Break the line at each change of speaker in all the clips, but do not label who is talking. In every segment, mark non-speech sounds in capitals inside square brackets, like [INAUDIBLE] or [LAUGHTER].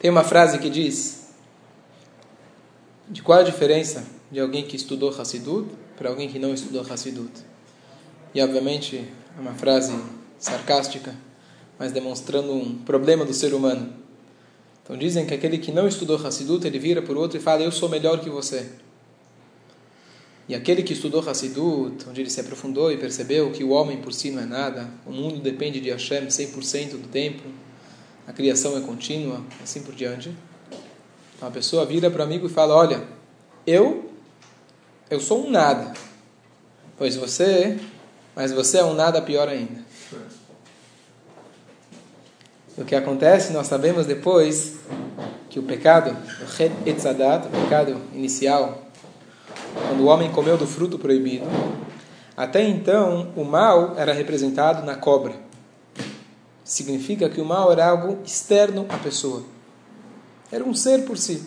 Tem uma frase que diz: de qual a diferença de alguém que estudou Hassidut para alguém que não estudou Hassidut? E obviamente é uma frase sarcástica, mas demonstrando um problema do ser humano. Então dizem que aquele que não estudou Hassidut, ele vira por outro e fala: Eu sou melhor que você. E aquele que estudou Hassidut, onde ele se aprofundou e percebeu que o homem por si não é nada, o mundo depende de Hashem 100% do tempo, a criação é contínua, assim por diante. Então a pessoa vira para o amigo e fala: Olha, eu, eu sou um nada, pois você, mas você é um nada pior ainda. O que acontece, nós sabemos depois que o pecado, o etzadat, o pecado inicial, quando o homem comeu do fruto proibido, até então o mal era representado na cobra. Significa que o mal era algo externo à pessoa. Era um ser por si.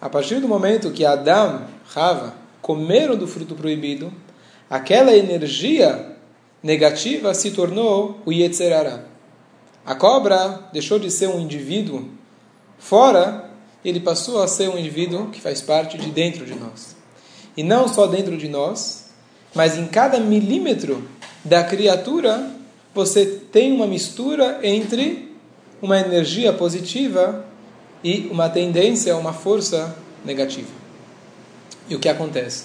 A partir do momento que Adão, Rava, comeram do fruto proibido, aquela energia negativa se tornou o Yetzerara. A cobra deixou de ser um indivíduo fora, ele passou a ser um indivíduo que faz parte de dentro de nós. E não só dentro de nós, mas em cada milímetro da criatura você tem uma mistura entre uma energia positiva e uma tendência, uma força negativa. E o que acontece?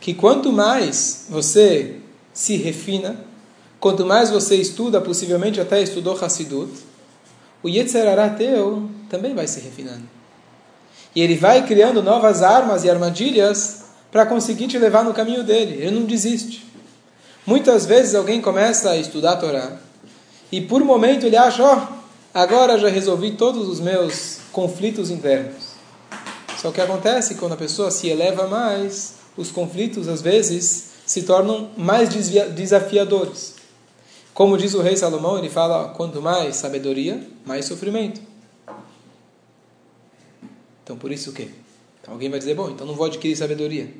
Que quanto mais você se refina, quanto mais você estuda, possivelmente até estudou Hassidut, o Yetzerará teu também vai se refinando. E ele vai criando novas armas e armadilhas para conseguir te levar no caminho dele. Ele não desiste. Muitas vezes alguém começa a estudar a Torá e por um momento ele acha, ó, oh, agora já resolvi todos os meus conflitos internos. Só que acontece quando a pessoa se eleva mais, os conflitos às vezes se tornam mais desafiadores. Como diz o rei Salomão, ele fala: quanto mais sabedoria, mais sofrimento. Então por isso o quê? Então alguém vai dizer: bom, então não vou adquirir sabedoria.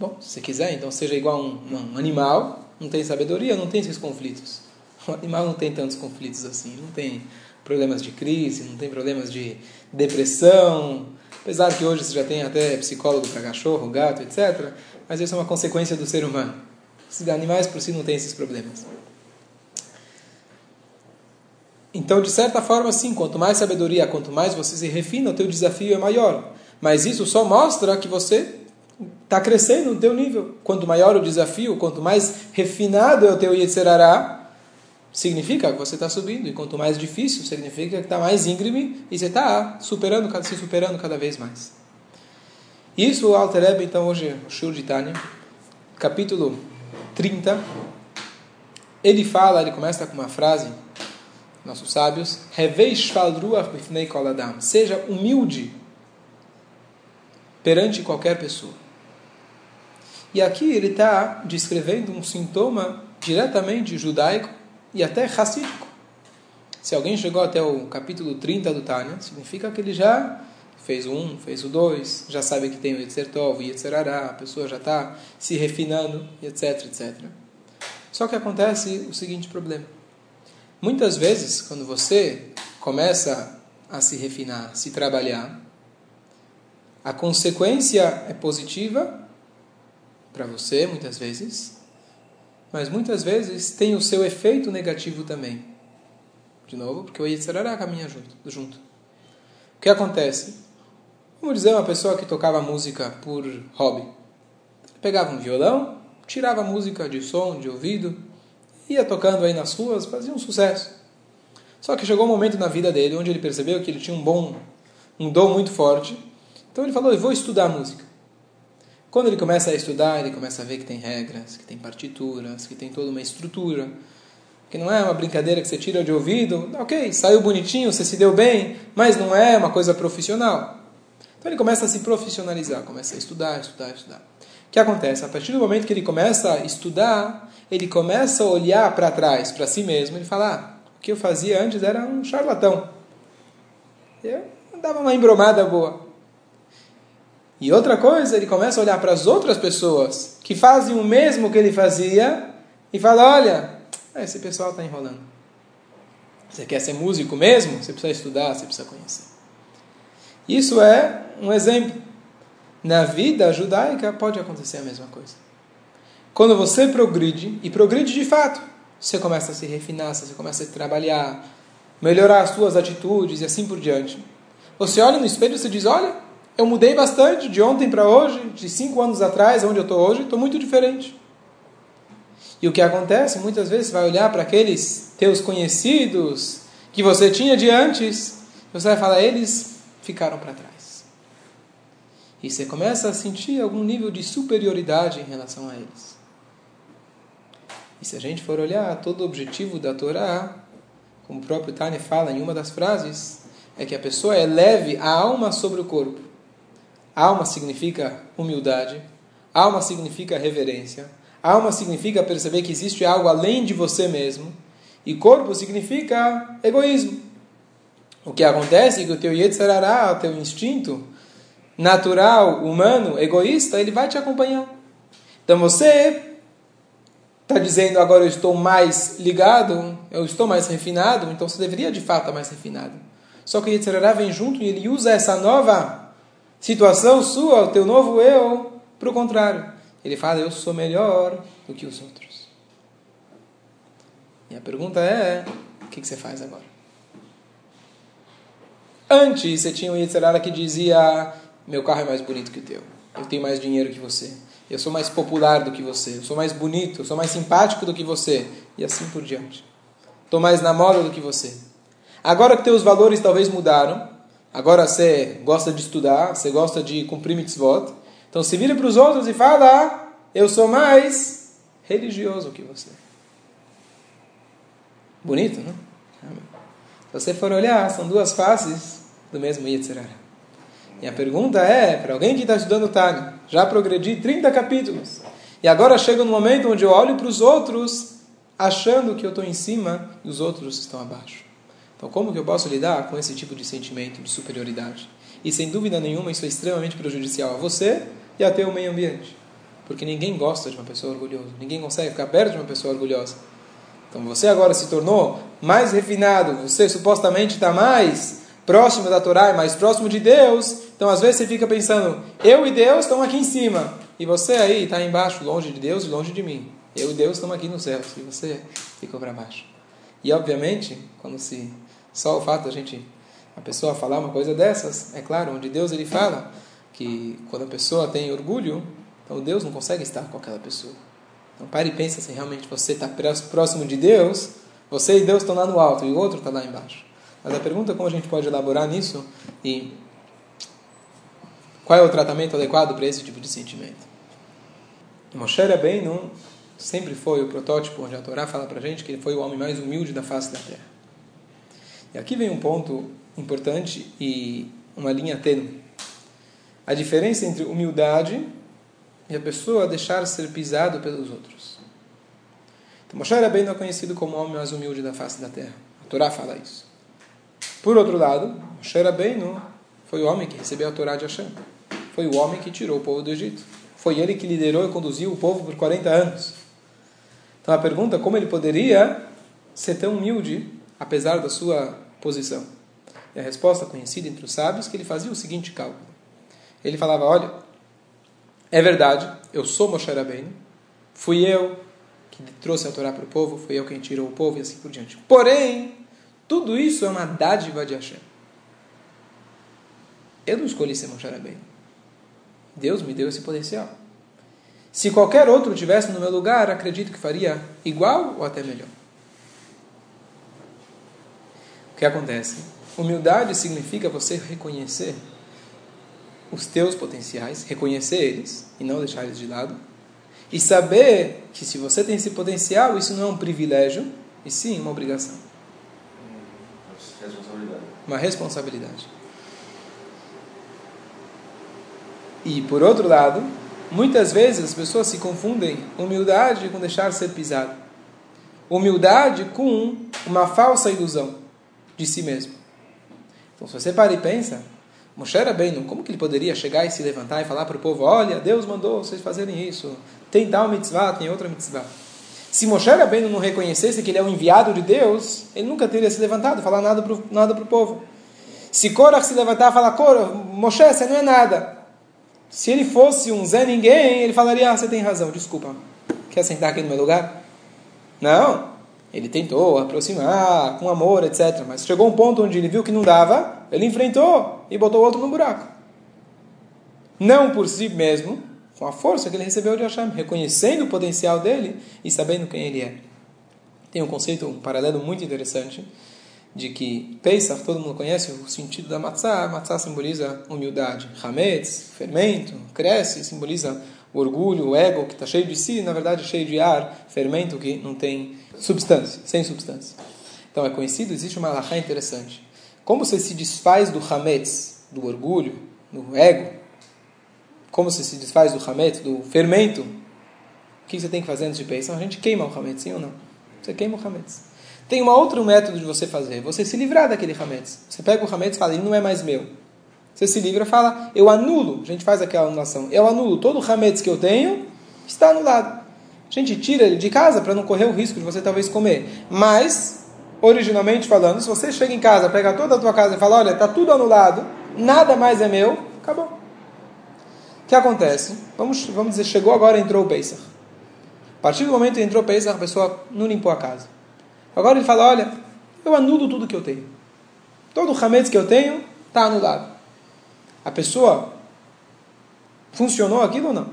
Bom, se quiser, então seja igual a um, um animal, não tem sabedoria, não tem esses conflitos. [LAUGHS] O animal não tem tantos conflitos assim, não tem problemas de crise, não tem problemas de depressão. Apesar que hoje você já tem até psicólogo para cachorro, gato, etc. Mas isso é uma consequência do ser humano. Os animais por si não têm esses problemas. Então, de certa forma, sim, quanto mais sabedoria, quanto mais você se refina, o teu desafio é maior. Mas isso só mostra que você está crescendo no teu nível. Quanto maior o desafio, quanto mais refinado é o teu Yetzerará, significa que você está subindo. E quanto mais difícil, significa que está mais íngreme e você está superando, se superando cada vez mais. Isso o Alter então, hoje, o Shur de Tânia, capítulo 30, ele fala, ele começa com uma frase, nossos sábios, seja humilde perante qualquer pessoa. E aqui ele está descrevendo um sintoma diretamente judaico e até racídico. Se alguém chegou até o capítulo 30 do Tânia, significa que ele já fez o 1, fez o 2, já sabe que tem o Yetzer Tov, o Yetzer Ará, a pessoa já está se refinando, etc, etc. Só que acontece o seguinte problema. Muitas vezes, quando você começa a se refinar, se trabalhar, a consequência é positiva para você, muitas vezes, mas muitas vezes tem o seu efeito negativo também. De novo, porque o Yetzirará caminha junto, junto. O que acontece? Vamos dizer uma pessoa que tocava música por hobby. Pegava um violão, tirava música de som, de ouvido, ia tocando aí nas ruas, fazia um sucesso. Só que chegou um momento na vida dele onde ele percebeu que ele tinha um bom, um dom muito forte. Então ele falou: Eu vou estudar música. Quando ele começa a estudar, ele começa a ver que tem regras, que tem partituras, que tem toda uma estrutura, que não é uma brincadeira que você tira de ouvido, ok, saiu bonitinho, você se deu bem, mas não é uma coisa profissional. Então ele começa a se profissionalizar, começa a estudar, estudar, estudar. O que acontece? A partir do momento que ele começa a estudar, ele começa a olhar para trás, para si mesmo, ele fala: ah, o que eu fazia antes era um charlatão. Eu dava uma embromada boa. E outra coisa, ele começa a olhar para as outras pessoas que fazem o mesmo que ele fazia e fala: olha, esse pessoal está enrolando. Você quer ser músico mesmo? Você precisa estudar, você precisa conhecer. Isso é um exemplo. Na vida judaica pode acontecer a mesma coisa. Quando você progride, e progride de fato, você começa a se refinar, você começa a trabalhar, melhorar as suas atitudes e assim por diante. Você olha no espelho e você diz: Olha, eu mudei bastante de ontem para hoje, de cinco anos atrás, onde eu estou hoje, estou muito diferente. E o que acontece, muitas vezes, você vai olhar para aqueles teus conhecidos que você tinha de antes, você vai falar: Eles ficaram para trás. E você começa a sentir algum nível de superioridade em relação a eles. E se a gente for olhar, todo o objetivo da Torá, como o próprio Tane fala em uma das frases, é que a pessoa eleve a alma sobre o corpo. Alma significa humildade, alma significa reverência, alma significa perceber que existe algo além de você mesmo, e corpo significa egoísmo. O que acontece é que o teu Yetzirará, o teu instinto, natural, humano, egoísta, ele vai te acompanhar. Então você está dizendo agora eu estou mais ligado, eu estou mais refinado, então você deveria de fato estar mais refinado. Só que o Yetzirará vem junto e ele usa essa nova situação sua, o teu novo eu, para o contrário. Ele fala, eu sou melhor do que os outros. E a pergunta é, o que, que você faz agora? Antes você tinha um Yetzirará que dizia, meu carro é mais bonito que o teu. Eu tenho mais dinheiro que você. Eu sou mais popular do que você. Eu sou mais bonito. Eu sou mais simpático do que você. E assim por diante. Estou mais na moda do que você. Agora que teus valores talvez mudaram. Agora você gosta de estudar. Você gosta de cumprir mitzvot. Então se vira para os outros e fala: ah, Eu sou mais religioso que você. Bonito, não? Se você for olhar, são duas faces do mesmo Yetzirah. E a pergunta é, para alguém que está estudando Tânia, já progredi 30 capítulos, e agora chega no momento onde eu olho para os outros, achando que eu estou em cima e os outros estão abaixo. Então, como que eu posso lidar com esse tipo de sentimento de superioridade? E sem dúvida nenhuma, isso é extremamente prejudicial a você e até o meio ambiente. Porque ninguém gosta de uma pessoa orgulhosa, ninguém consegue ficar perto de uma pessoa orgulhosa. Então, você agora se tornou mais refinado, você supostamente está mais próximo da Torá e mais próximo de Deus, então, às vezes, você fica pensando, eu e Deus estão aqui em cima, e você aí está embaixo, longe de Deus e longe de mim. Eu e Deus estamos aqui no céu, e você ficou para baixo. E, obviamente, quando se só o fato da gente, a pessoa falar uma coisa dessas, é claro, onde Deus ele fala que quando a pessoa tem orgulho, então Deus não consegue estar com aquela pessoa. Então, pare e pense se realmente você está próximo de Deus, você e Deus estão lá no alto e o outro está lá embaixo. Mas a pergunta é como a gente pode elaborar nisso e qual é o tratamento adequado para esse tipo de sentimento? Moshe Rabbeinu sempre foi o protótipo onde a Torá fala para gente que ele foi o homem mais humilde da face da terra. E aqui vem um ponto importante e uma linha tênue. A diferença entre humildade e a pessoa deixar ser pisado pelos outros. Então, Moshe Rabbeinu é conhecido como o homem mais humilde da face da terra. A Torá fala isso. Por outro lado, Moshe Rabbeinu foi o homem que recebeu a Torá de Hashem foi o homem que tirou o povo do Egito. Foi ele que liderou e conduziu o povo por 40 anos. Então a pergunta como ele poderia ser tão humilde apesar da sua posição? E a resposta conhecida entre os sábios é que ele fazia o seguinte cálculo. Ele falava, olha, é verdade, eu sou Moshe Rabbeinu, fui eu que trouxe a Torá para o povo, fui eu quem tirou o povo e assim por diante. Porém, tudo isso é uma dádiva de Hashem. Eu não escolhi ser Moshe Rabbeinu. Deus me deu esse potencial. Se qualquer outro tivesse no meu lugar, acredito que faria igual ou até melhor. O que acontece? Humildade significa você reconhecer os teus potenciais, reconhecer eles e não deixar eles de lado. E saber que se você tem esse potencial, isso não é um privilégio, e sim uma obrigação. Responsabilidade. Uma responsabilidade. E por outro lado, muitas vezes as pessoas se confundem humildade com deixar ser pisado. Humildade com uma falsa ilusão de si mesmo. Então, se você para e pensa, Moshe bem, como que ele poderia chegar e se levantar e falar para o povo: Olha, Deus mandou vocês fazerem isso, tem tal mitzvah, tem outra mitzvah. Se Moshe Rabbeinu não reconhecesse que ele é o enviado de Deus, ele nunca teria se levantado, falar nada para nada o povo. Se Korach se levantar e falar, Korach, Moshe, você não é nada. Se ele fosse um Zé Ninguém, ele falaria, ah, você tem razão, desculpa. Quer sentar aqui no meu lugar? Não. Ele tentou aproximar com amor, etc. Mas chegou um ponto onde ele viu que não dava, ele enfrentou e botou o outro no buraco. Não por si mesmo, com a força que ele recebeu de Hashem, reconhecendo o potencial dele e sabendo quem ele é. Tem um conceito, um paralelo muito interessante, de que Pesach, todo mundo conhece o sentido da matzah, matzah simboliza humildade. Hametz, fermento, cresce, simboliza o orgulho, o ego que está cheio de si, na verdade cheio de ar, fermento que não tem substância, sem substância. Então é conhecido, existe uma alahá interessante. Como você se desfaz do hametz, do orgulho, do ego, como você se desfaz do hametz, do fermento, o que você tem que fazer antes de pensar? A gente queima o hametz, sim ou não? Você queima o hametz. Tem um outro método de você fazer, você se livrar daquele hametz. Você pega o hametz e fala, ele não é mais meu. Você se livra e fala, eu anulo. A gente faz aquela anulação. Eu anulo todo o hametz que eu tenho, está anulado. A gente tira ele de casa para não correr o risco de você talvez comer. Mas, originalmente falando, se você chega em casa, pega toda a tua casa e fala, olha, está tudo anulado, nada mais é meu, acabou. O que acontece? Vamos, vamos dizer, chegou agora entrou o Pesach. A partir do momento que entrou o Pesach, a pessoa não limpou a casa. Agora ele fala, olha, eu anulo tudo que eu tenho. Todo o hametz que eu tenho está anulado. A pessoa funcionou aquilo ou não?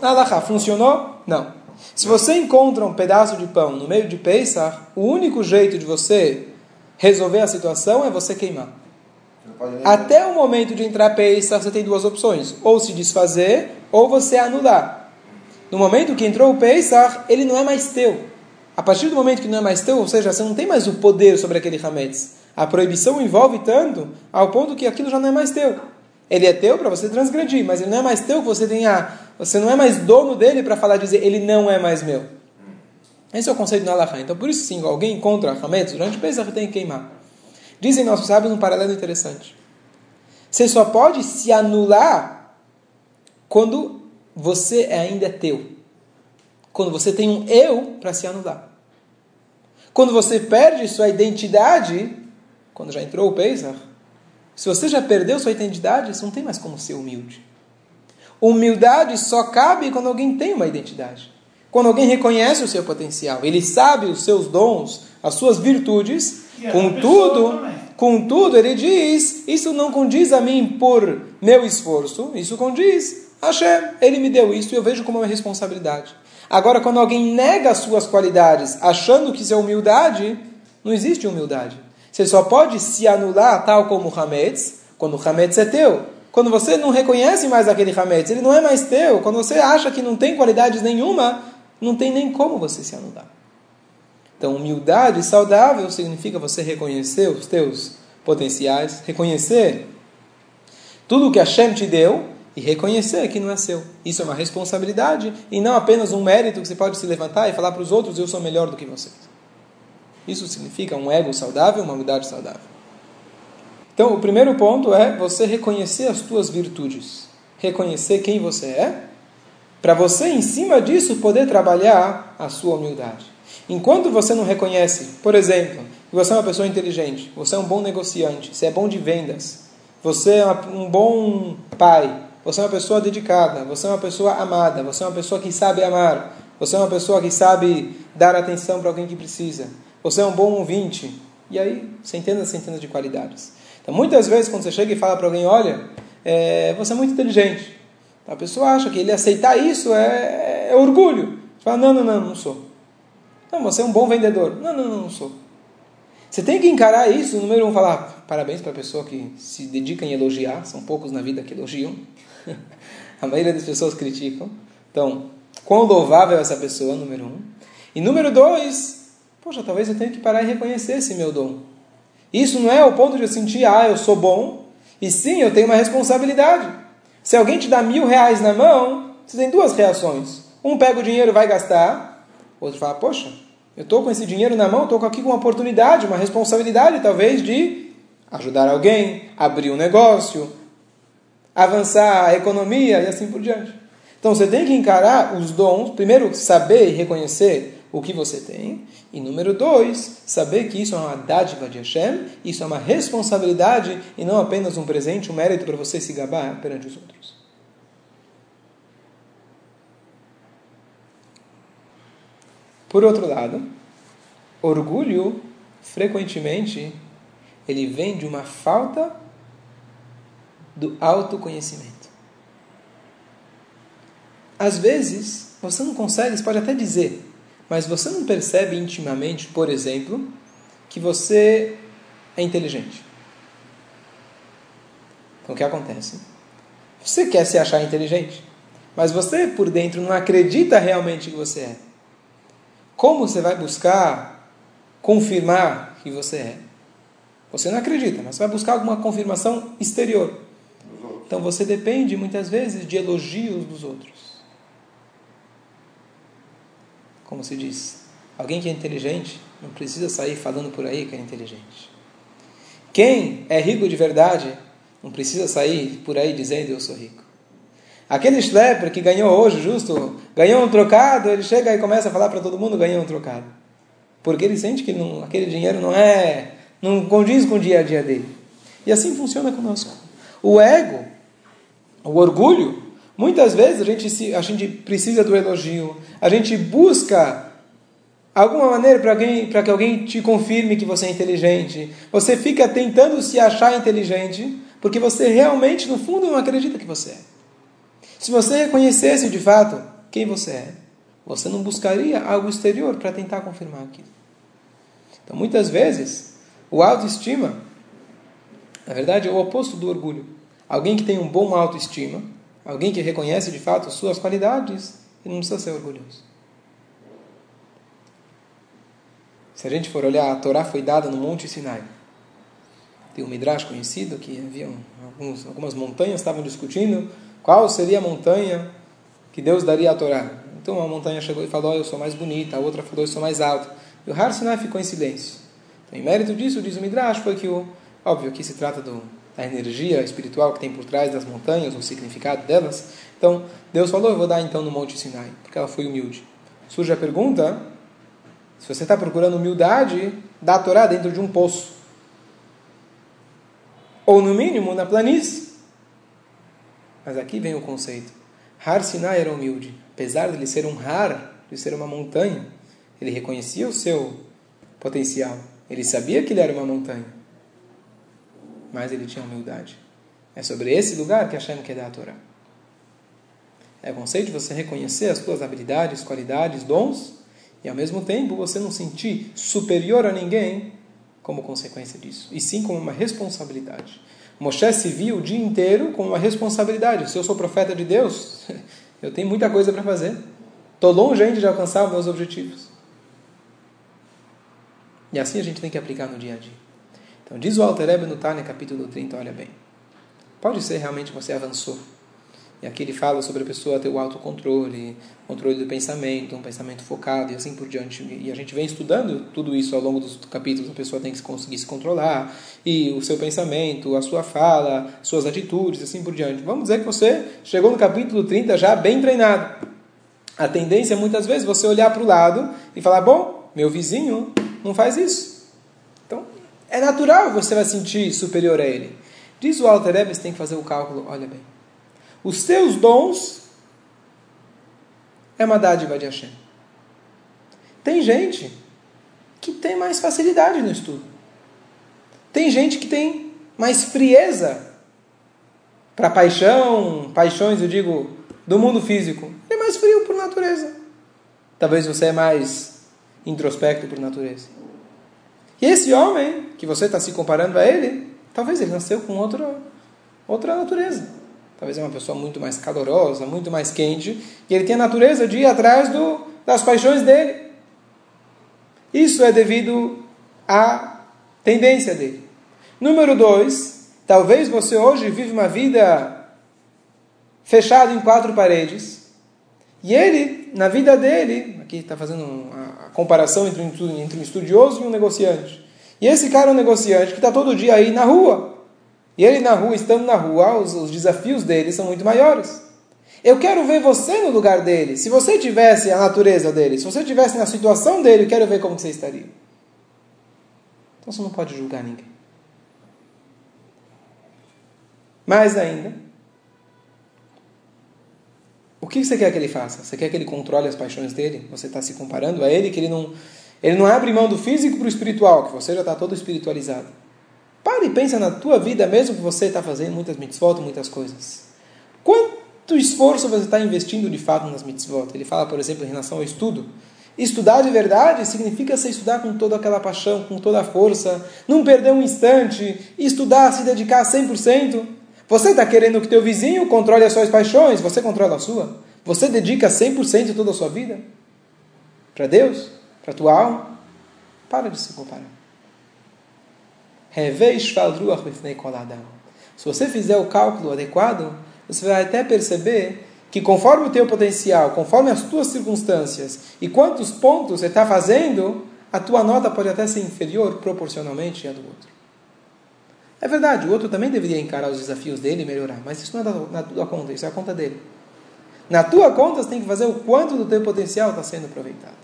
Alahá, funcionou? Não. Se você encontra um pedaço de pão no meio de Pesach, o único jeito de você resolver a situação é você queimar. Até o momento de entrar Pesach, você tem duas opções: ou se desfazer, ou você anular. No momento que entrou o Pesach, ele não é mais teu. A partir do momento que não é mais teu, ou seja, você não tem mais o poder sobre aquele Hametz. A proibição envolve tanto ao ponto que aquilo já não é mais teu. Ele é teu para você transgredir, mas ele não é mais teu que você tenha. Você não é mais dono dele para falar, dizer, ele não é mais meu. Esse é o conceito do Alahá. Então, por isso, sim, alguém encontra Hametz durante o Pesach tem que queimar. Dizem nossos sábios um paralelo interessante. Você só pode se anular quando você ainda é teu. Quando você tem um eu para se anular. Quando você perde sua identidade, quando já entrou o Pesach, se você já perdeu sua identidade, você não tem mais como ser humilde. Humildade só cabe quando alguém tem uma identidade. Quando alguém reconhece o seu potencial, ele sabe os seus dons, as suas virtudes, contudo, contudo, ele diz: Isso não condiz a mim por meu esforço, isso condiz Hashem, ele me deu isso e eu vejo como uma responsabilidade. Agora, quando alguém nega as suas qualidades, achando que isso é humildade, não existe humildade. Você só pode se anular tal como o Hametz, quando o Hametz é teu. Quando você não reconhece mais aquele Hametz, ele não é mais teu. Quando você acha que não tem qualidades nenhuma, não tem nem como você se anular. Então, humildade saudável significa você reconhecer os teus potenciais, reconhecer tudo o que Hashem te deu e reconhecer que não é seu. Isso é uma responsabilidade e não apenas um mérito que você pode se levantar e falar para os outros: eu sou melhor do que vocês. Isso significa um ego saudável, uma humildade saudável. Então, o primeiro ponto é você reconhecer as tuas virtudes, reconhecer quem você é, para você, em cima disso, poder trabalhar a sua humildade. Enquanto você não reconhece, por exemplo, que você é uma pessoa inteligente, você é um bom negociante, você é bom de vendas, você é um bom pai, você é uma pessoa dedicada, você é uma pessoa amada, você é uma pessoa que sabe amar, você é uma pessoa que sabe dar atenção para alguém que precisa. Você é um bom ouvinte. E aí, centenas e centenas de qualidades. Então, muitas vezes, quando você chega e fala para alguém, olha, é, você é muito inteligente. A pessoa acha que ele aceitar isso é, é orgulho. Você fala, não, não, não, não sou. Não, você é um bom vendedor. Não, não, não, não sou. Você tem que encarar isso, número um, falar parabéns para a pessoa que se dedica em elogiar, são poucos na vida que elogiam. [LAUGHS] a maioria das pessoas criticam. Então, quão louvável é essa pessoa, número um. E número dois, Poxa, talvez eu tenha que parar e reconhecer esse meu dom. Isso não é o ponto de eu sentir, ah, eu sou bom, e sim, eu tenho uma responsabilidade. Se alguém te dá mil reais na mão, você tem duas reações. Um pega o dinheiro e vai gastar, outro fala, poxa, eu estou com esse dinheiro na mão, estou aqui com uma oportunidade, uma responsabilidade talvez de ajudar alguém, abrir um negócio, avançar a economia e assim por diante. Então você tem que encarar os dons, primeiro saber e reconhecer o que você tem, e número dois, saber que isso é uma dádiva de Hashem, isso é uma responsabilidade e não apenas um presente, um mérito para você se gabar perante os outros. Por outro lado, orgulho, frequentemente, ele vem de uma falta do autoconhecimento. Às vezes, você não consegue, você pode até dizer, mas você não percebe intimamente, por exemplo, que você é inteligente. Então o que acontece? Você quer se achar inteligente, mas você por dentro não acredita realmente que você é. Como você vai buscar confirmar que você é? Você não acredita, mas você vai buscar alguma confirmação exterior. Então você depende muitas vezes de elogios dos outros. Como se diz, alguém que é inteligente não precisa sair falando por aí que é inteligente. Quem é rico de verdade não precisa sair por aí dizendo eu sou rico. Aquele schlepper que ganhou hoje, justo, ganhou um trocado, ele chega e começa a falar para todo mundo ganhou um trocado. Porque ele sente que não, aquele dinheiro não é, não condiz com o dia a dia dele. E assim funciona conosco. O ego, o orgulho, muitas vezes a gente, se, a gente precisa do elogio, a gente busca alguma maneira para que alguém te confirme que você é inteligente. Você fica tentando se achar inteligente, porque você realmente no fundo não acredita que você é. Se você reconhecesse de fato quem você é, você não buscaria algo exterior para tentar confirmar aquilo. Então, muitas vezes, o autoestima, na verdade, é o oposto do orgulho. Alguém que tem um bom autoestima, alguém que reconhece de fato suas qualidades, ele não precisa ser orgulhoso. Se a gente for olhar, a Torá foi dada no Monte Sinai. Tem um Midrash conhecido que havia alguns, algumas montanhas estavam discutindo qual seria a montanha que Deus daria à Torá. Então uma montanha chegou e falou: oh, Eu sou mais bonita, a outra falou: Eu sou mais alta. E o Har Sinai ficou em silêncio. Então, em mérito disso, diz o Midrash, foi que o. Óbvio que se trata do, da energia espiritual que tem por trás das montanhas, o significado delas. Então, Deus falou: Eu vou dar então no Monte Sinai, porque ela foi humilde. Surge a pergunta: se você está procurando humildade, dá a Torá dentro de um poço. Ou no mínimo na planície. Mas aqui vem o conceito. Har Sinai era humilde. Apesar de ele ser um Har, de ser uma montanha, ele reconhecia o seu potencial. Ele sabia que ele era uma montanha. Mas ele tinha humildade. É sobre esse lugar que Hashem quer dar a Torá. É o conceito de você reconhecer as suas habilidades, qualidades, dons, e ao mesmo tempo você não sentir superior a ninguém como consequência disso, e sim como uma responsabilidade. Moshe se viu o dia inteiro com uma responsabilidade. Se eu sou profeta de Deus, [LAUGHS] eu tenho muita coisa para fazer. Estou longe ainda de alcançar os meus objetivos. E assim a gente tem que aplicar no dia a dia. Então, diz o Alter Ebe no Tânia, capítulo 30, olha bem. Pode ser realmente que você avançou. E aqui ele fala sobre a pessoa ter o autocontrole, controle do pensamento, um pensamento focado e assim por diante. E a gente vem estudando tudo isso ao longo dos capítulos. A pessoa tem que conseguir se controlar, e o seu pensamento, a sua fala, suas atitudes, assim por diante. Vamos dizer que você chegou no capítulo 30 já bem treinado. A tendência é muitas vezes você olhar para o lado e falar: bom, meu vizinho não faz isso. É natural você vai sentir superior a ele. Diz o Alter você tem que fazer o cálculo, olha bem. Os teus dons é uma dádiva de Hashem. Tem gente que tem mais facilidade no estudo. Tem gente que tem mais frieza para paixão, paixões, eu digo, do mundo físico. É mais frio por natureza. Talvez você é mais introspecto por natureza. E esse homem, que você está se comparando a ele, talvez ele nasceu com outra, outra natureza talvez é uma pessoa muito mais calorosa, muito mais quente, e ele tem a natureza de ir atrás do, das paixões dele. Isso é devido à tendência dele. Número dois, talvez você hoje vive uma vida fechada em quatro paredes, e ele, na vida dele, aqui está fazendo a comparação entre um, entre um estudioso e um negociante. E esse cara é um negociante que está todo dia aí na rua, e ele na rua, estando na rua, os, os desafios dele são muito maiores. Eu quero ver você no lugar dele. Se você tivesse a natureza dele, se você tivesse na situação dele, eu quero ver como você estaria. Então você não pode julgar ninguém. Mais ainda, o que você quer que ele faça? Você quer que ele controle as paixões dele? Você está se comparando a ele, que ele não, ele não abre mão do físico para o espiritual, que você já está todo espiritualizado. Pare e pensa na tua vida, mesmo que você está fazendo muitas mitzvot, muitas coisas. Quanto esforço você está investindo de fato nas mitzvot? Ele fala, por exemplo, em relação ao estudo. Estudar de verdade significa se estudar com toda aquela paixão, com toda a força, não perder um instante, estudar, se dedicar 100%. Você está querendo que teu vizinho controle as suas paixões, você controla a sua? Você dedica 100% toda a sua vida? Para Deus? Para tua alma? Para de se comparar. Se você fizer o cálculo adequado, você vai até perceber que conforme o teu potencial, conforme as tuas circunstâncias e quantos pontos você está fazendo, a tua nota pode até ser inferior proporcionalmente à do outro. É verdade, o outro também deveria encarar os desafios dele e melhorar, mas isso não é na tua conta, isso é a conta dele. Na tua conta, você tem que fazer o quanto do teu potencial está sendo aproveitado.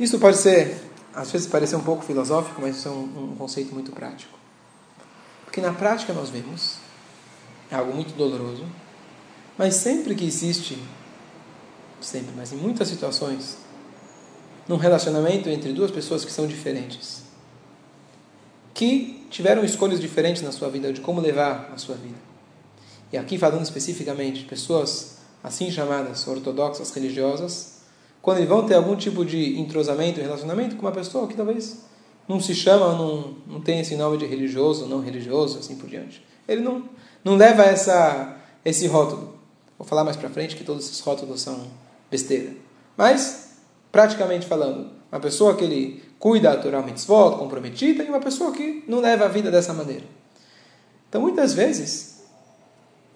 Isso pode ser, às vezes, parecer um pouco filosófico, mas isso é um, um conceito muito prático. Porque na prática nós vemos, é algo muito doloroso, mas sempre que existe, sempre, mas em muitas situações, num relacionamento entre duas pessoas que são diferentes, que tiveram escolhas diferentes na sua vida, de como levar a sua vida. E aqui falando especificamente de pessoas assim chamadas ortodoxas religiosas, quando eles vão ter algum tipo de entrosamento, relacionamento com uma pessoa que talvez não se chama, não, não tem esse nome de religioso, não religioso, assim por diante. Ele não, não leva essa, esse rótulo. Vou falar mais para frente que todos esses rótulos são besteira. Mas, praticamente falando, uma pessoa que ele cuida da Torah Mitzvot, comprometida, e uma pessoa que não leva a vida dessa maneira. Então, muitas vezes,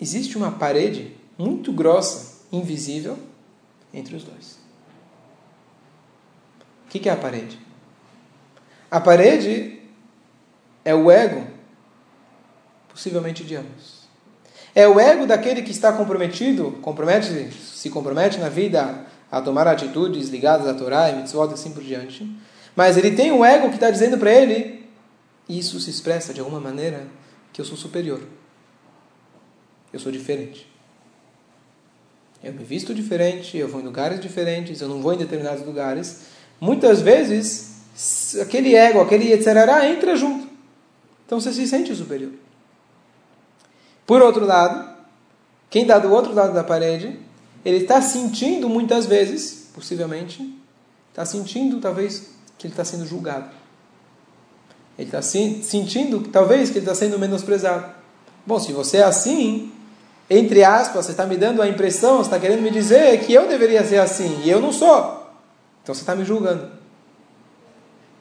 existe uma parede muito grossa, invisível, entre os dois. O que é a parede? A parede é o ego, possivelmente de ambos. É o ego daquele que está comprometido, compromete, se compromete na vida a tomar atitudes ligadas à Torá e mitzvot e assim por diante. Mas ele tem um ego que está dizendo para ele, isso se expressa de alguma maneira, que eu sou superior. Eu sou diferente. Eu me visto diferente, eu vou em lugares diferentes, eu não vou em determinados lugares. Muitas vezes, aquele ego, aquele etc. entra junto. Então você se sente superior. Por outro lado, quem está do outro lado da parede, ele está sentindo muitas vezes, possivelmente, está sentindo talvez que ele está sendo julgado. Ele está sentindo talvez que ele está sendo menosprezado. Bom, se você é assim, entre aspas, você está me dando a impressão, você está querendo me dizer que eu deveria ser assim e eu não sou. Então você está me julgando.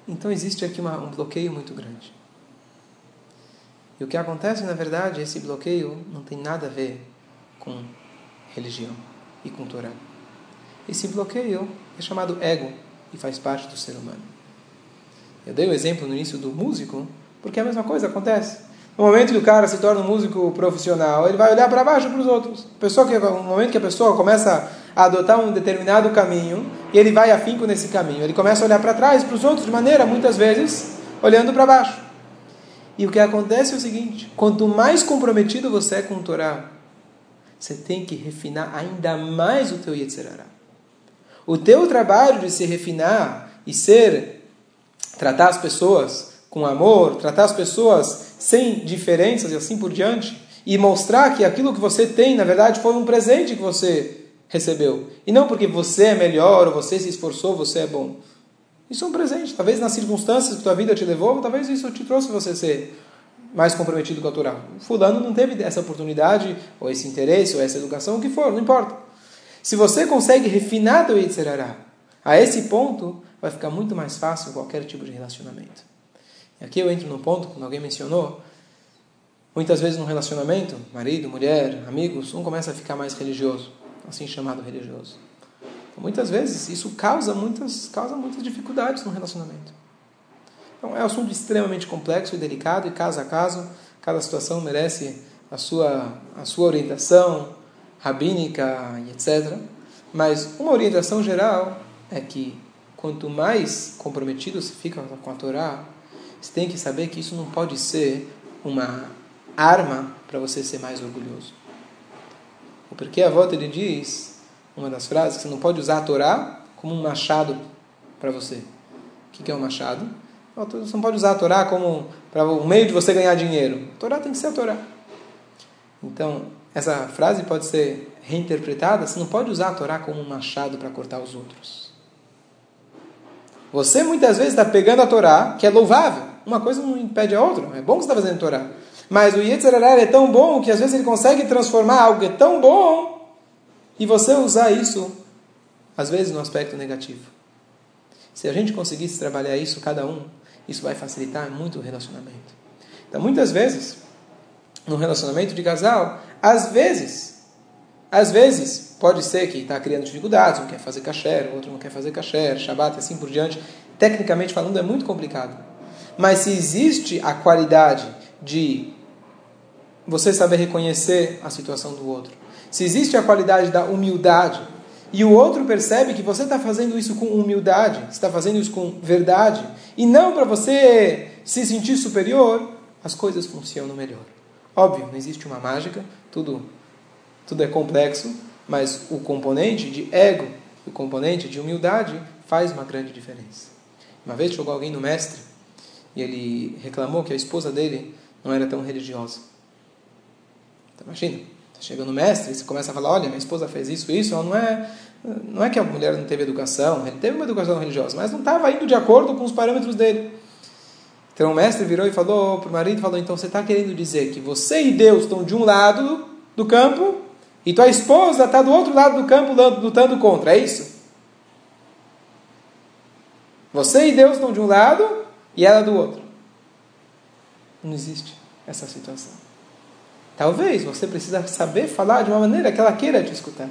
Então existe aqui uma, um bloqueio muito grande. E o que acontece, na verdade, esse bloqueio não tem nada a ver com religião e com Torá. Esse bloqueio é chamado ego e faz parte do ser humano. Eu dei o exemplo no início do músico, porque a mesma coisa acontece. No momento que o cara se torna um músico profissional, ele vai olhar para baixo para os outros. Pessoa que, no momento que a pessoa começa a adotar um determinado caminho, e ele vai afinco nesse caminho, ele começa a olhar para trás, para os outros, de maneira, muitas vezes, olhando para baixo. E o que acontece é o seguinte: quanto mais comprometido você é com o Torá, você tem que refinar ainda mais o teu Yetzirará. O teu trabalho de se refinar e ser, tratar as pessoas com amor, tratar as pessoas sem diferenças e assim por diante, e mostrar que aquilo que você tem, na verdade, foi um presente que você recebeu. E não porque você é melhor, ou você se esforçou, você é bom. Isso é um presente. Talvez nas circunstâncias que tua vida te levou, talvez isso te trouxe você ser mais comprometido com a Torá. Fulano não teve essa oportunidade, ou esse interesse, ou essa educação, o que for, não importa. Se você consegue refinar teu Yitzhará a esse ponto, vai ficar muito mais fácil qualquer tipo de relacionamento. E aqui eu entro num ponto, quando alguém mencionou, muitas vezes no relacionamento, marido, mulher, amigos, um começa a ficar mais religioso, assim chamado religioso. Então, muitas vezes isso causa muitas, causa muitas dificuldades no relacionamento. Então é um assunto extremamente complexo e delicado, e caso a caso, cada situação merece a sua, a sua orientação rabínica e etc. Mas uma orientação geral é que quanto mais comprometido você fica com a Torá, você tem que saber que isso não pode ser uma arma para você ser mais orgulhoso. O porquê a volta ele diz, uma das frases, que você não pode usar a Torá como um machado para você. O que é um machado? Você não pode usar a Torá como para um meio de você ganhar dinheiro. A Torá tem que ser a Torá. Então, essa frase pode ser reinterpretada. Você não pode usar a Torá como um machado para cortar os outros. Você muitas vezes está pegando a Torá, que é louvável. Uma coisa não impede a outra. É bom que você está fazendo a Torá. Mas o Yetzirah é tão bom que às vezes ele consegue transformar algo que é tão bom e você usar isso, às vezes, no aspecto negativo. Se a gente conseguisse trabalhar isso, cada um, isso vai facilitar muito o relacionamento. Então, muitas vezes, no relacionamento de casal, às vezes, às vezes, pode ser que está criando dificuldades, um quer fazer kasher, o outro não quer fazer kasher, Shabbat e assim por diante. Tecnicamente falando, é muito complicado. Mas se existe a qualidade de você saber reconhecer a situação do outro, se existe a qualidade da humildade, e o outro percebe que você está fazendo isso com humildade, está fazendo isso com verdade, e não para você se sentir superior, as coisas funcionam melhor. Óbvio, não existe uma mágica, tudo, tudo é complexo, mas o componente de ego, o componente de humildade faz uma grande diferença. Uma vez chegou alguém no mestre e ele reclamou que a esposa dele não era tão religiosa. Então, imagina, tá chega no mestre e você começa a falar, olha, minha esposa fez isso, isso, ela não é, não é que a mulher não teve educação, ele teve uma educação religiosa, mas não estava indo de acordo com os parâmetros dele. Então o mestre virou e falou para o marido, falou, então você está querendo dizer que você e Deus estão de um lado do campo e tua esposa está do outro lado do campo lutando contra, é isso? Você e Deus estão de um lado e ela do outro. Não existe essa situação. Talvez você precisa saber falar de uma maneira que ela queira te escutar.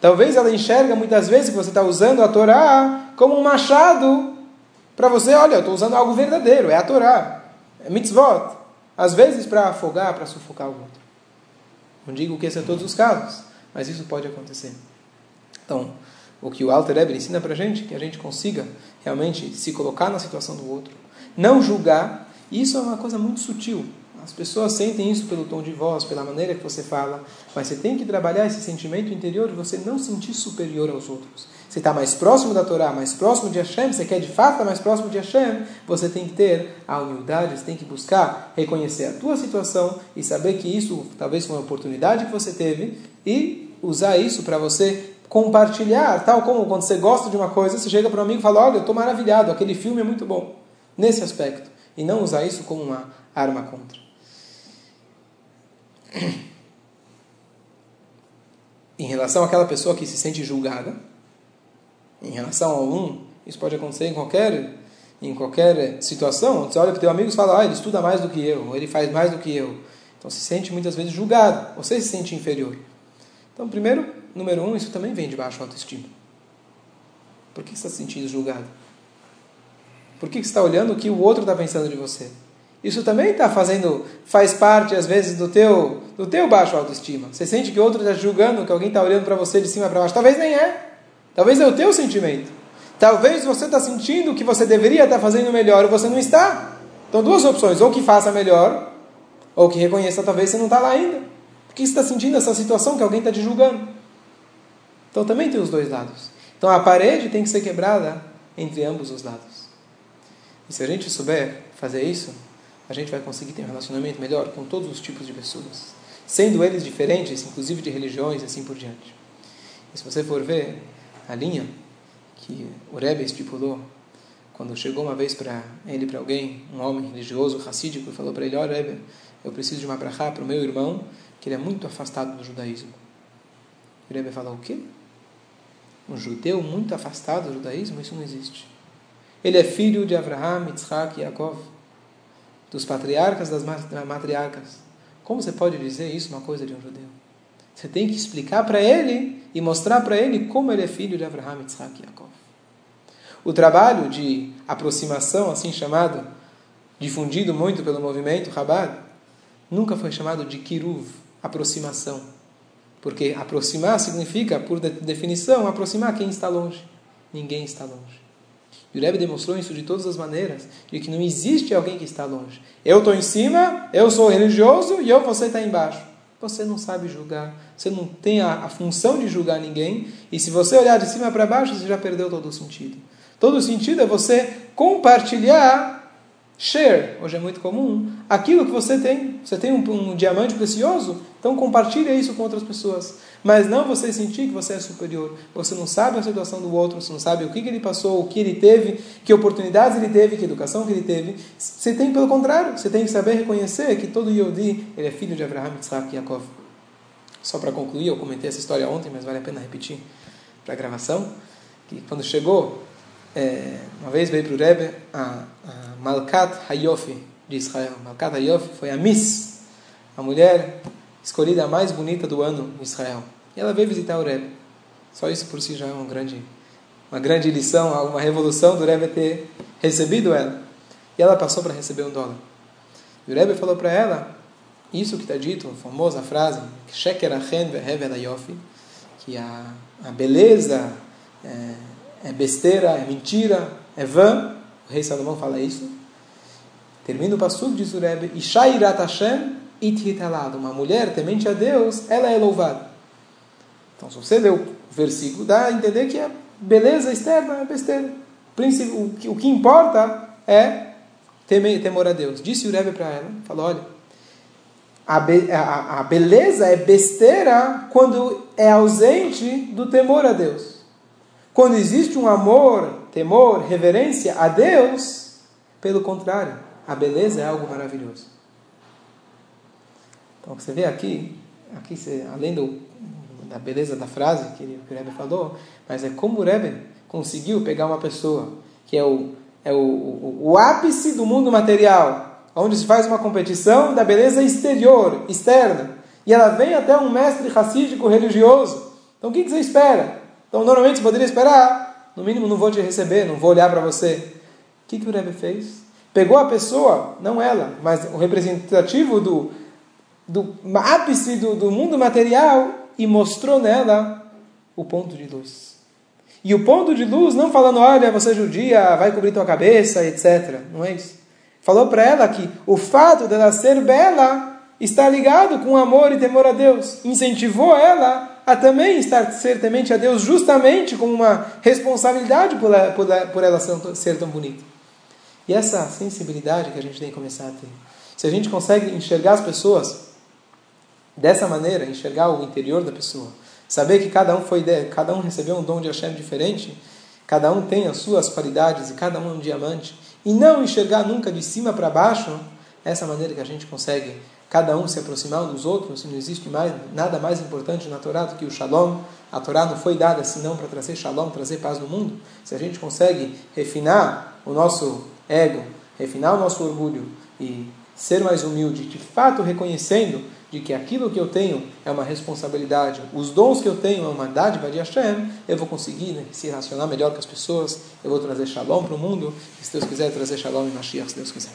Talvez ela enxerga muitas vezes que você está usando a Torá como um machado para você, olha, eu estou usando algo verdadeiro, é a Torá, é mitzvot. Às vezes para afogar, para sufocar o outro. Não digo que esse é todos os casos, mas isso pode acontecer. Então, o que o Alter Eber ensina para a gente, que a gente consiga realmente se colocar na situação do outro, não julgar, isso é uma coisa muito sutil. As pessoas sentem isso pelo tom de voz, pela maneira que você fala, mas você tem que trabalhar esse sentimento interior de você não sentir superior aos outros. Você está mais próximo da Torá, mais próximo de Hashem, você quer de fato estar mais próximo de Hashem, você tem que ter a humildade, você tem que buscar reconhecer a tua situação e saber que isso talvez foi uma oportunidade que você teve e usar isso para você compartilhar, tal como quando você gosta de uma coisa, você chega para um amigo e fala: Olha, eu estou maravilhado, aquele filme é muito bom. Nesse aspecto. E não usar isso como uma arma contra. Em relação àquela pessoa que se sente julgada, em relação a um, isso pode acontecer em qualquer em qualquer situação. Você olha para o teu amigo e fala, ah, ele estuda mais do que eu, ou ele faz mais do que eu. Então se sente muitas vezes julgado, você se sente inferior. Então, primeiro, número um, isso também vem de baixa autoestima. Por que você está se sentindo julgado? Por que você está olhando o que o outro está pensando de você? Isso também está fazendo, faz parte às vezes do teu, do teu baixo autoestima. Você sente que outro está julgando, que alguém está olhando para você de cima para baixo. Talvez nem é. Talvez é o teu sentimento. Talvez você está sentindo que você deveria estar tá fazendo melhor e você não está. Então, duas opções: ou que faça melhor, ou que reconheça talvez você não está lá ainda. Por que você está sentindo essa situação que alguém está te julgando? Então, também tem os dois lados. Então, a parede tem que ser quebrada entre ambos os lados. E se a gente souber fazer isso, a gente vai conseguir ter um relacionamento melhor com todos os tipos de pessoas, sendo eles diferentes, inclusive de religiões e assim por diante. E se você for ver a linha que o Rebbe estipulou, quando chegou uma vez para ele, para alguém, um homem religioso, racídico, falou para ele: oh, Rebbe, eu preciso de uma brachá para o meu irmão, que ele é muito afastado do judaísmo. O Rebbe falou: O quê? Um judeu muito afastado do judaísmo? Isso não existe. Ele é filho de Abraham, Yitzhak e Yaakov dos patriarcas, das matriarcas. Como você pode dizer isso, uma coisa de um judeu? Você tem que explicar para ele e mostrar para ele como ele é filho de Abraham, Isaac e Yaakov. O trabalho de aproximação, assim chamado, difundido muito pelo movimento Chabad, nunca foi chamado de kiruv, aproximação. Porque aproximar significa, por definição, aproximar quem está longe. Ninguém está longe. E o Rebbe demonstrou isso de todas as maneiras, de que não existe alguém que está longe. Eu estou em cima, eu sou religioso e eu, você está embaixo. Você não sabe julgar, você não tem a, a função de julgar ninguém, e se você olhar de cima para baixo, você já perdeu todo o sentido. Todo o sentido é você compartilhar share, hoje é muito comum, aquilo que você tem. Você tem um, um, diamante precioso, então compartilhe isso com outras pessoas. Mas não você sentir que você é superior. Você não sabe a situação do outro, você não sabe o que, que ele passou, o que ele teve, que oportunidades ele teve, que educação que ele teve. Você tem, pelo contrário, você tem que saber reconhecer que todo Yodi ele é filho de Abraham, Isaac e Yaakov. Só para concluir, eu comentei essa história ontem, mas vale a pena repetir para a gravação, que quando chegou é, uma vez veio para o Rebbe a, a Malkat Hayofi de Israel. Malkat Hayofi foi a Miss, a mulher escolhida mais bonita do ano em Israel. E ela veio visitar o Rebbe. Só isso por si já é uma grande, uma grande lição, uma revolução do Rebbe ter recebido ela. E ela passou para receber um dólar. E o Rebbe falou para ela, isso que está dito, a famosa frase, que a, a beleza... É, é besteira, é mentira, é vã. O rei Salomão fala isso. Termina o passo diz o Rebbe, Ishairat Hashem ithitalad. Uma mulher temente a Deus, ela é louvada. Então, se você lê o versículo, dá a entender que a beleza externa é besteira. O que, importa é temor a Deus. Disse o Rebbe para ela, falou, olha, a, be, a, a beleza é besteira quando é ausente do temor a Deus. Quando existe um amor, temor, reverência a Deus, pelo contrário, a beleza é algo maravilhoso. Então, você vê aqui, aqui você, além do, da beleza da frase que, o Rebbe falou, mas é como o Rebbe conseguiu pegar uma pessoa que é o, é o, o, o ápice do mundo material, onde se faz uma competição da beleza exterior, externa, e ela vem até um mestre racídico religioso. Então, o que, que você espera? Então, normalmente você poderia esperar, no mínimo, não vou te receber, não vou olhar para você. O que, que o Rebbe fez? Pegou a pessoa, não ela, mas o representativo do, do ápice do, do mundo material e mostrou nela o ponto de luz. E o ponto de luz, não falando, olha, você é judia, vai cobrir tua cabeça, etc. Não é isso. Falou para ela que o fato dela ser bela está ligado com amor e temor a Deus. Incentivou ela a também estar ser temente a Deus justamente como uma responsabilidade por ela, por, por ela ser tão bonita. E essa sensibilidade que a gente tem que começar a ter. Se a gente consegue enxergar as pessoas dessa maneira, enxergar o interior da pessoa, saber que cada um foi cada um recebeu um dom de Hashem diferente, cada um tem as suas qualidades e cada um é um diamante, e não enxergar nunca de cima para baixo, essa maneira que a gente consegue cada um se aproximar um dos outros, não existe mais nada mais importante na Torá do que o Shalom. A Torá não foi dada senão para trazer Shalom, trazer paz no mundo. Se a gente consegue refinar o nosso ego, refinar o nosso orgulho e ser mais humilde, de fato reconhecendo de que aquilo que eu tenho é uma responsabilidade, os dons que eu tenho é uma dádiva de Hashem, eu vou conseguir né, se relacionar melhor com as pessoas, eu vou trazer Shalom para o mundo, e se Deus quiser trazer Shalom e Mashiach, se Deus quiser.